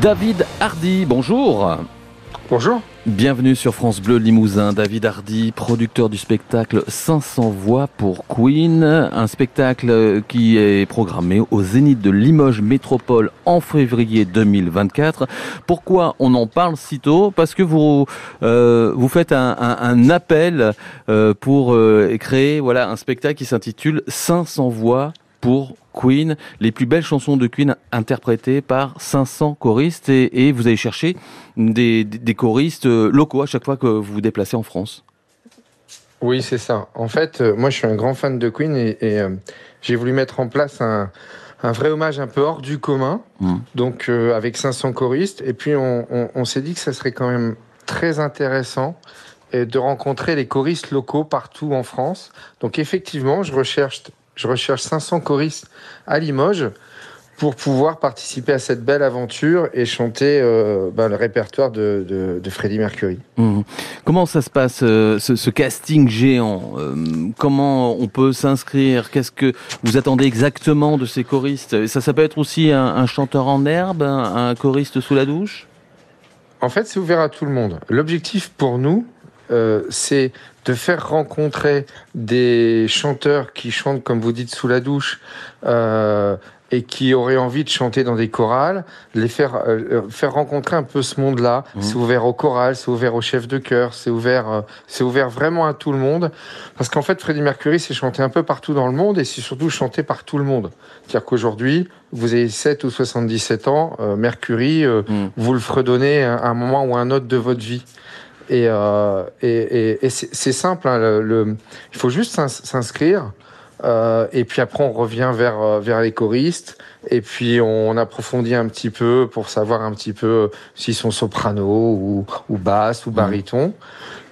David Hardy, bonjour. Bonjour. Bienvenue sur France Bleu Limousin. David Hardy, producteur du spectacle 500 voix pour Queen, un spectacle qui est programmé au Zénith de Limoges Métropole en février 2024. Pourquoi on en parle si tôt? Parce que vous euh, vous faites un, appel euh, pour euh, créer voilà un spectacle qui s'intitule 500 voix pour Queen, les plus belles chansons de Queen interprétées par 500 choristes et, vous allez chercher des, choristes euh, locaux à chaque fois que vous vous déplacez en France. Oui, c'est ça. En fait, euh, moi je suis un grand fan de Queen et, euh, j'ai voulu mettre en place un, vrai hommage un peu hors du commun, mmh. donc avec 500 choristes. Et puis on, s'est dit que ça serait quand même très intéressant de rencontrer les choristes locaux partout en France. Donc effectivement, je recherche je recherche 500 choristes à Limoges pour pouvoir participer à cette belle aventure et chanter euh, ben, le répertoire de, de, Freddie Mercury. Mmh. Comment ça se passe, euh, ce, casting géant euh, Comment on peut s'inscrire Qu'est-ce que vous attendez exactement de ces choristes? Ça, ça peut être aussi un, chanteur en herbe, un choriste sous la douche? En fait, c'est ouvert à tout le monde. L'objectif pour nous, c'est de faire rencontrer des chanteurs qui chantent, comme vous dites, sous la douche, euh, et qui auraient envie de chanter dans des chorales, les faire euh, faire rencontrer un peu ce monde-là. Mmh. C'est ouvert au choral, c'est ouvert aux chefs de chœur, c'est ouvert c'est ouvert vraiment à tout le monde. Parce qu'en fait, Freddie Mercury s'est chanté un peu partout dans le monde et c'est surtout chanté par tout le monde. C'est-à-dire qu'aujourd'hui, vous avez 7 ou 77 ans, Mercury, mmh. vous le fredonnez à un moment ou à un autre de votre vie. Et, euh, et, et, c'est simple, hein, le, il faut juste s'inscrire. Euh, et puis après, on revient vers, euh, vers les choristes. Et puis, on approfondit un petit peu pour savoir un petit peu s'ils sont soprano ou, ou basse ou mmh. baryton.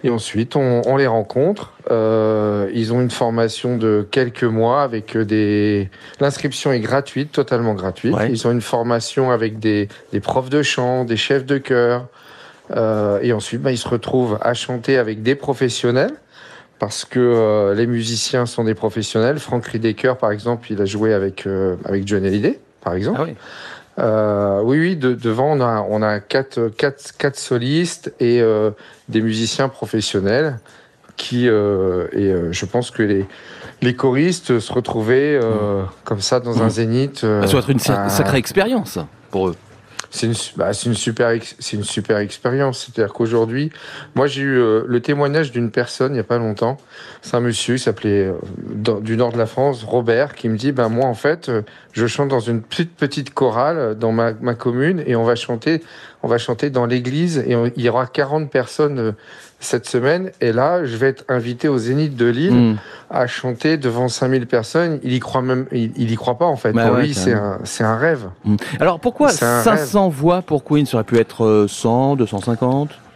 Et ensuite, on, on les rencontre. Euh, ils ont une formation de quelques mois avec des. L'inscription est gratuite, totalement gratuite. Ils ont une formation avec des, des profs de chant, des chefs de chœur, euh, et ensuite, bah, ils se retrouvent à chanter avec des professionnels parce que euh, les musiciens sont des professionnels. Frank Ridecker, par exemple, il a joué avec euh, avec John Hallyday, par exemple. Ah oui. Euh, oui, oui, de, devant on a on a quatre quatre quatre solistes et des musiciens professionnels qui et je pense que les les choristes se retrouvaient mmh. comme ça dans un mmh. zénith. ça doit être une sacrée expérience pour eux. C'est une, bah, super, c'est une super expérience. C'est-à-dire qu'aujourd'hui, moi j'ai eu euh, le témoignage d'une personne il y a pas longtemps. C'est un monsieur, il s'appelait euh, du nord de la France, Robert, qui me dit, ben moi en fait, euh, je chante dans une petite petite chorale dans ma commune et on va chanter, on va chanter dans l'église et il y aura 40 personnes cette semaine. Et là, je vais être invité au Zénith de Lille hmm. à chanter devant 5000 personnes. Il y croit même, il, y croit pas en fait. Bah pour lui, c'est un, rêve. Hmm. Alors pourquoi 500 voix pour Queen? Ça aurait pu être 100, 250 ah,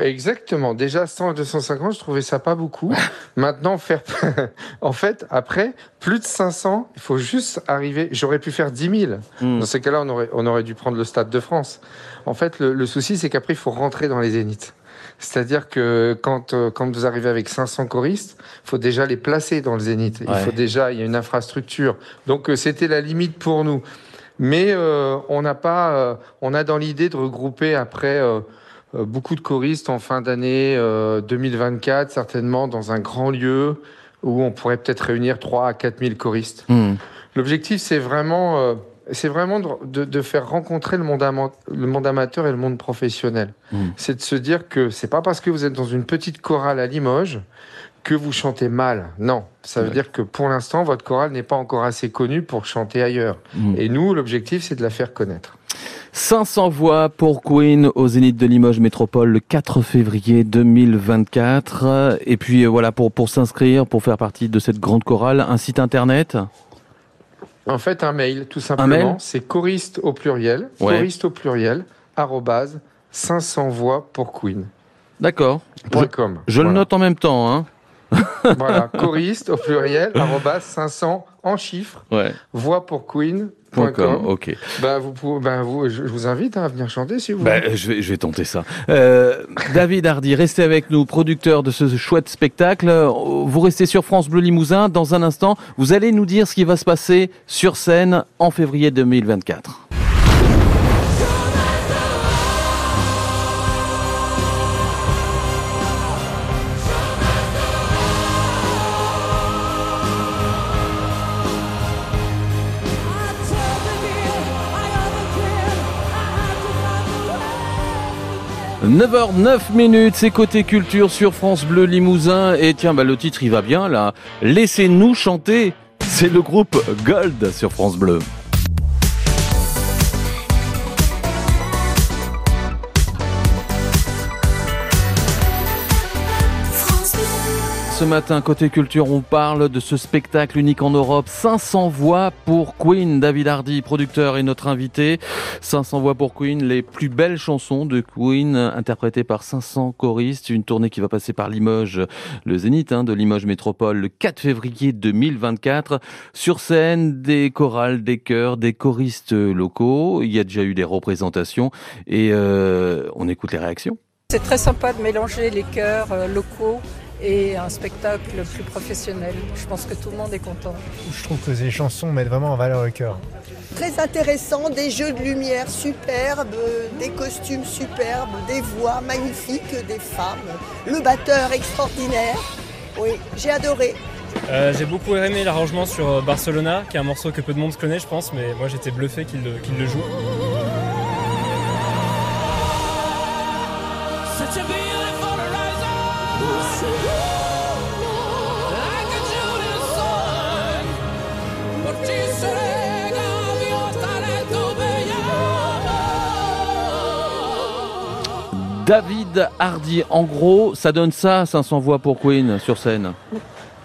Exactement. Déjà 100 250, je trouvais ça pas beaucoup. Maintenant, faire, en fait, après, plus de 500, il faut juste arriver. J'aurais pu faire 10 000. Hmm. Dans ces cas-là, on aurait, on aurait dû prendre le Stade de France. En fait, le, le souci, c'est qu'après, il faut rentrer dans les zéniths. C'est-à-dire que quand, euh, quand vous arrivez avec 500 choristes, il faut déjà les placer dans le zénith. Il faut déjà, il y a une infrastructure. Donc euh, c'était la limite pour nous. Mais euh, on n'a pas, on a dans l'idée de regrouper après beaucoup de choristes en fin d'année 2024, certainement dans un grand lieu où on pourrait peut-être réunir 3 à 4 000 choristes. Hmm. L'objectif, c'est vraiment c'est vraiment de, de, faire rencontrer le monde, le monde, amateur et le monde professionnel. Hmm. C'est de se dire que c'est pas parce que vous êtes dans une petite chorale à Limoges que vous chantez mal. Non, ça veut dire que pour l'instant, votre chorale n'est pas encore assez connue pour chanter ailleurs. Hmm. Et nous, l'objectif, c'est de la faire connaître. 500 voix pour Queen au Zénith de Limoges Métropole le 4 février 2024. Et puis euh, voilà, pour, pour s'inscrire, pour faire partie de cette grande chorale, un site internet? En fait, un mail, tout simplement. C'est choriste au pluriel, choriste au pluriel, arrobase, 500 voix pour Queen. D'accord. Je, le note en même temps. Hein. voilà, choriste au pluriel, arrobase, 500 en chiffres, voix pour Queen. Ok. Bah, vous, bah, vous, je vous invite à venir chanter si vous bah, voulez. Je vais, je vais tenter ça. Euh, David Hardy, restez avec nous, producteur de ce chouette spectacle. Vous restez sur France Bleu Limousin. Dans un instant, vous allez nous dire ce qui va se passer sur scène en février 2024. 9h09 minutes, c'est côté culture sur France Bleu Limousin. Et tiens, bah, le titre il va bien là. Laissez-nous chanter. C'est le groupe Gold sur France Bleu. Ce matin, côté culture, on parle de ce spectacle unique en Europe, 500 voix pour Queen. David Hardy, producteur, est notre invité. 500 voix pour Queen, les plus belles chansons de Queen, interprétées par 500 choristes. Une tournée qui va passer par Limoges, le Zénith hein, de Limoges Métropole, le 4 février 2024. Sur scène, des chorales, des chœurs, des choristes locaux. Il y a déjà eu des représentations et euh, on écoute les réactions. C'est très sympa de mélanger les chœurs euh, locaux et un spectacle plus professionnel. Je pense que tout le monde est content. Je trouve que ces chansons mettent vraiment en valeur le cœur. Très intéressant, des jeux de lumière superbes, des costumes superbes, des voix magnifiques des femmes, le batteur extraordinaire. Oui, j'ai adoré. Euh, j'ai beaucoup aimé l'arrangement sur Barcelona, qui est un morceau que peu de monde connaît, je pense, mais moi j'étais bluffé qu'il le, le joue. David Hardy, en gros, ça donne ça, 500 voix pour Queen sur scène.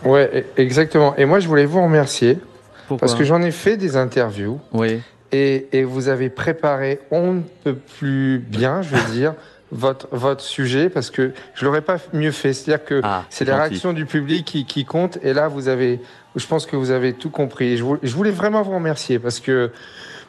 Ouais, e-, exactement. Et moi, je voulais vous remercier. parce que j'en ai fait des interviews. Oui. Et, et, vous avez préparé, on ne peut plus bien, je veux dire, votre, votre sujet, parce que je l'aurais pas mieux fait. C'est-à-dire que ah, c'est la réaction du public qui, qui compte. Et là, vous avez, je pense que vous avez tout compris. Je, je voulais vraiment vous remercier parce que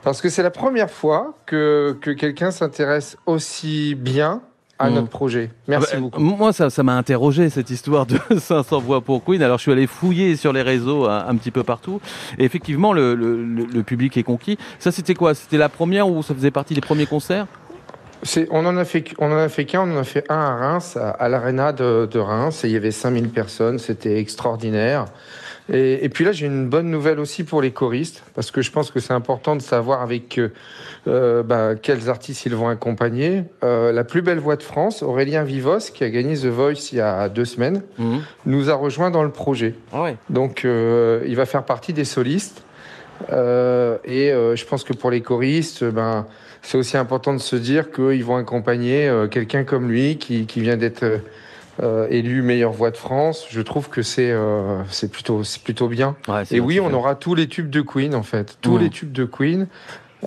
parce que c'est la première fois que, que quelqu'un s'intéresse aussi bien à notre mm. projet. Merci ah bah, beaucoup. Moi, ça, ça m'a interrogé cette histoire de 500 voix pour Queen. Alors, je suis allé fouiller sur les réseaux un, petit peu partout. Et effectivement, le, le, le public est conquis. Ça, c'était quoi? C'était la première ou ça faisait partie des premiers concerts? On en a fait, on en a fait qu'un, on en a fait un à Reims, à, à de, de, Reims, et il y avait 5000 personnes, c'était extraordinaire. Et, puis là, j'ai une bonne nouvelle aussi pour les choristes, parce que je pense que c'est important de savoir avec euh, bah, quels artistes ils vont accompagner. Euh, la plus belle voix de France, Aurélien Vivos, qui a gagné The Voice il y a deux semaines, mhm. nous a rejoint dans le projet. Ah Donc, euh, il va faire partie des solistes. et je pense que pour les choristes, ben, c'est aussi important de se dire qu'ils vont accompagner quelqu'un comme lui, qui, qui vient d'être euh, élu meilleure voix de France. Je trouve que c'est euh, c'est plutôt c'est plutôt bien. et oui, on aura tous les tubes de Queen en fait, tous mmh. les tubes de Queen.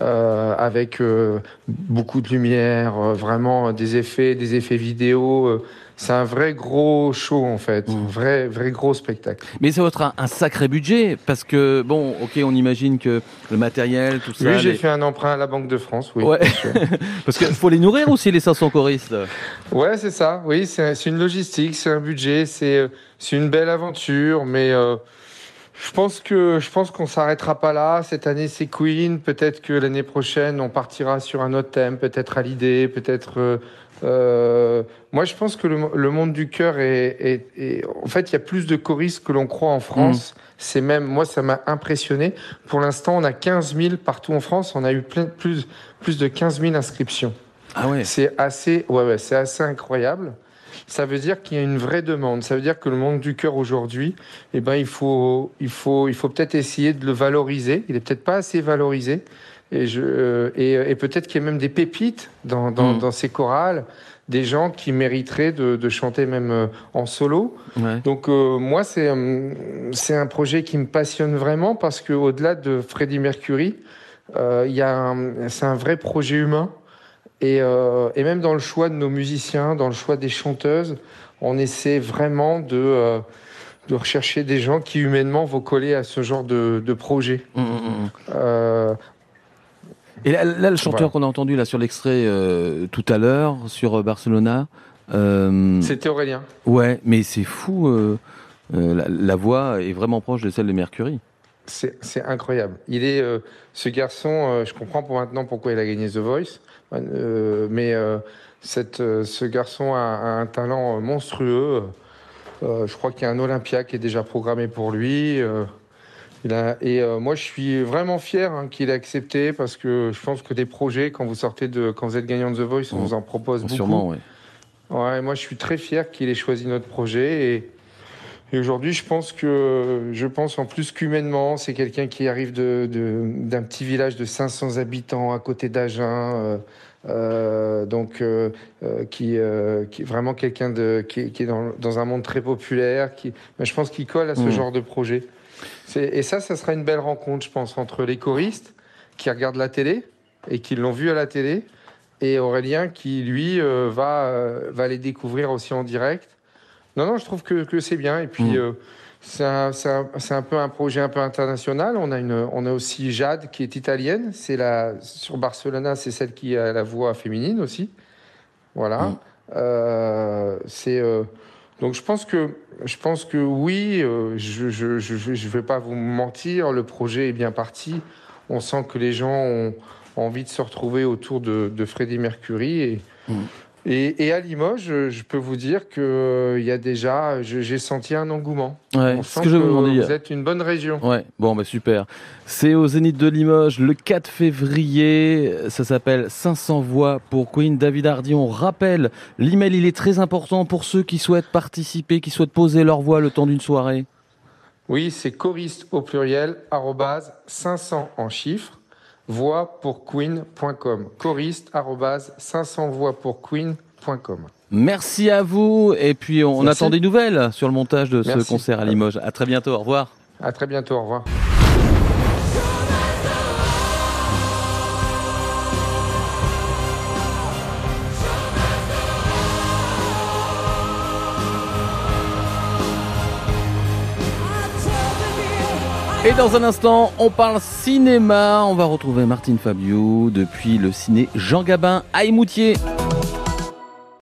Euh, avec euh, beaucoup de lumière, euh, vraiment des effets, des effets vidéo. C'est un vrai gros show en fait, mmh. vrai vrai gros spectacle. Mais ça va être un, sacré budget parce que bon, ok, on imagine que le matériel, tout ça. Oui, j'ai fait un emprunt à la Banque de France, oui. Ouais. parce qu'il faut les nourrir aussi les 500 choristes. Ouais, c'est ça. Oui, c'est une logistique, c'est un budget, c'est c'est une belle aventure, mais je pense que je pense qu'on s'arrêtera pas là. Cette année, c'est Queen. Peut-être que l'année prochaine, on partira sur un autre thème, peut-être à l'idée, peut-être. Euh, euh, moi, je pense que le, monde du cœur est, est, En fait, il y a plus de choristes que l'on croit en France. Mm. C'est même, moi, ça m'a impressionné. Pour l'instant, on a 15 000 partout en France. On a eu plein, plus, plus de 15 000 inscriptions. Ah ouais. C'est assez, ouais, ouais, c'est assez incroyable ça veut dire qu'il y a une vraie demande. Ça veut dire que le monde du cœur aujourd'hui, eh ben, il faut, il faut, il faut peut-être essayer de le valoriser. Il est peut-être pas assez valorisé. Et, je, euh, et, peut-être qu'il y a même des pépites dans, dans, mm. dans, ces chorales, des gens qui mériteraient de, de chanter même euh, en solo. Donc euh, moi, c'est c'est un projet qui me passionne vraiment parce que au-delà de Freddie Mercury, il y a c'est un vrai projet humain. Et, euh, et, même dans le choix de nos musiciens, dans le choix des chanteuses, on essaie vraiment de, euh, de rechercher des gens qui humainement vont coller à ce genre de, de projet. Mmh, mmh, mmh. Euh, et là, le chanteur qu'on a entendu là sur l'extrait tout à l'heure sur Barcelona. C'était Aurélien. Ouais, mais c'est fou. La, la, voix est vraiment proche de celle de Mercury. C'est incroyable. Il est ce garçon. je comprends pour maintenant pourquoi il a gagné The Voice euh, mais euh, cette, euh, ce garçon a, un talent monstrueux. je crois qu'il y a un Olympia qui est déjà programmé pour lui. Il a, et moi, je suis vraiment fier hein, qu'il ait accepté parce que je pense que des projets, quand vous sortez de, quand vous êtes gagnant de The Voice, on vous en propose beaucoup. Sûrement, oui. Ouais, moi je suis très fier qu'il ait choisi notre projet et, et aujourd'hui je pense que je pense en plus qu'humainement c'est quelqu'un qui arrive de, de- d'un petit village de 500 habitants à côté d'Agen, euh, euh, donc euh, euh, qui, euh, qui est vraiment quelqu'un de qui, est- qui est dans, dans un monde très populaire, qui mais je pense qu'il colle à ce Mm. genre de projet. C'est- Et ça, ça sera une belle rencontre, je pense, entre les choristes qui regardent la télé et qui l'ont vu à la télé et Aurélien qui, lui, euh, va, va les découvrir aussi en direct. Non, non, je trouve que, que c'est bien. Et puis, Mm. euh, c'est un, peu un projet un peu international. On a, une, on a aussi Jade qui est italienne. C'est la, sur Barcelona, c'est celle qui a la voix féminine aussi. Voilà. Mm. Euh, c'est. euh, donc je pense que je pense que oui, je je je je je vais pas vous mentir, le projet est bien parti. On sent que les gens ont envie de se retrouver autour de, de Freddie Mercury et, Mm. Et et à Limoges, je, peux vous dire que euh, il y a déjà, j'ai senti un engouement. Ouais, On c'est sent ce que je vais vous êtes une bonne région. Ouais, bon, bah super. C'est au Zénith de Limoges le 4 février. Ça s'appelle 500 voix pour Queen. David Hardy, on rappelle, l'email il est très important pour ceux qui souhaitent participer, qui souhaitent poser leur voix le temps d'une soirée. Oui, c'est choriste au pluriel, arrobase 500 en chiffres, voix pour queen.com. Choriste, arrobase 500 voix pour queen.com. Merci à vous. Et puis on Merci. attend des nouvelles sur le montage de ce concert à Limoges. À très bientôt. Au revoir. À très bientôt, au revoir. Et dans un instant, on parle cinéma. On va retrouver Martine Fabiot depuis le ciné Jean Gabin à Émoutier.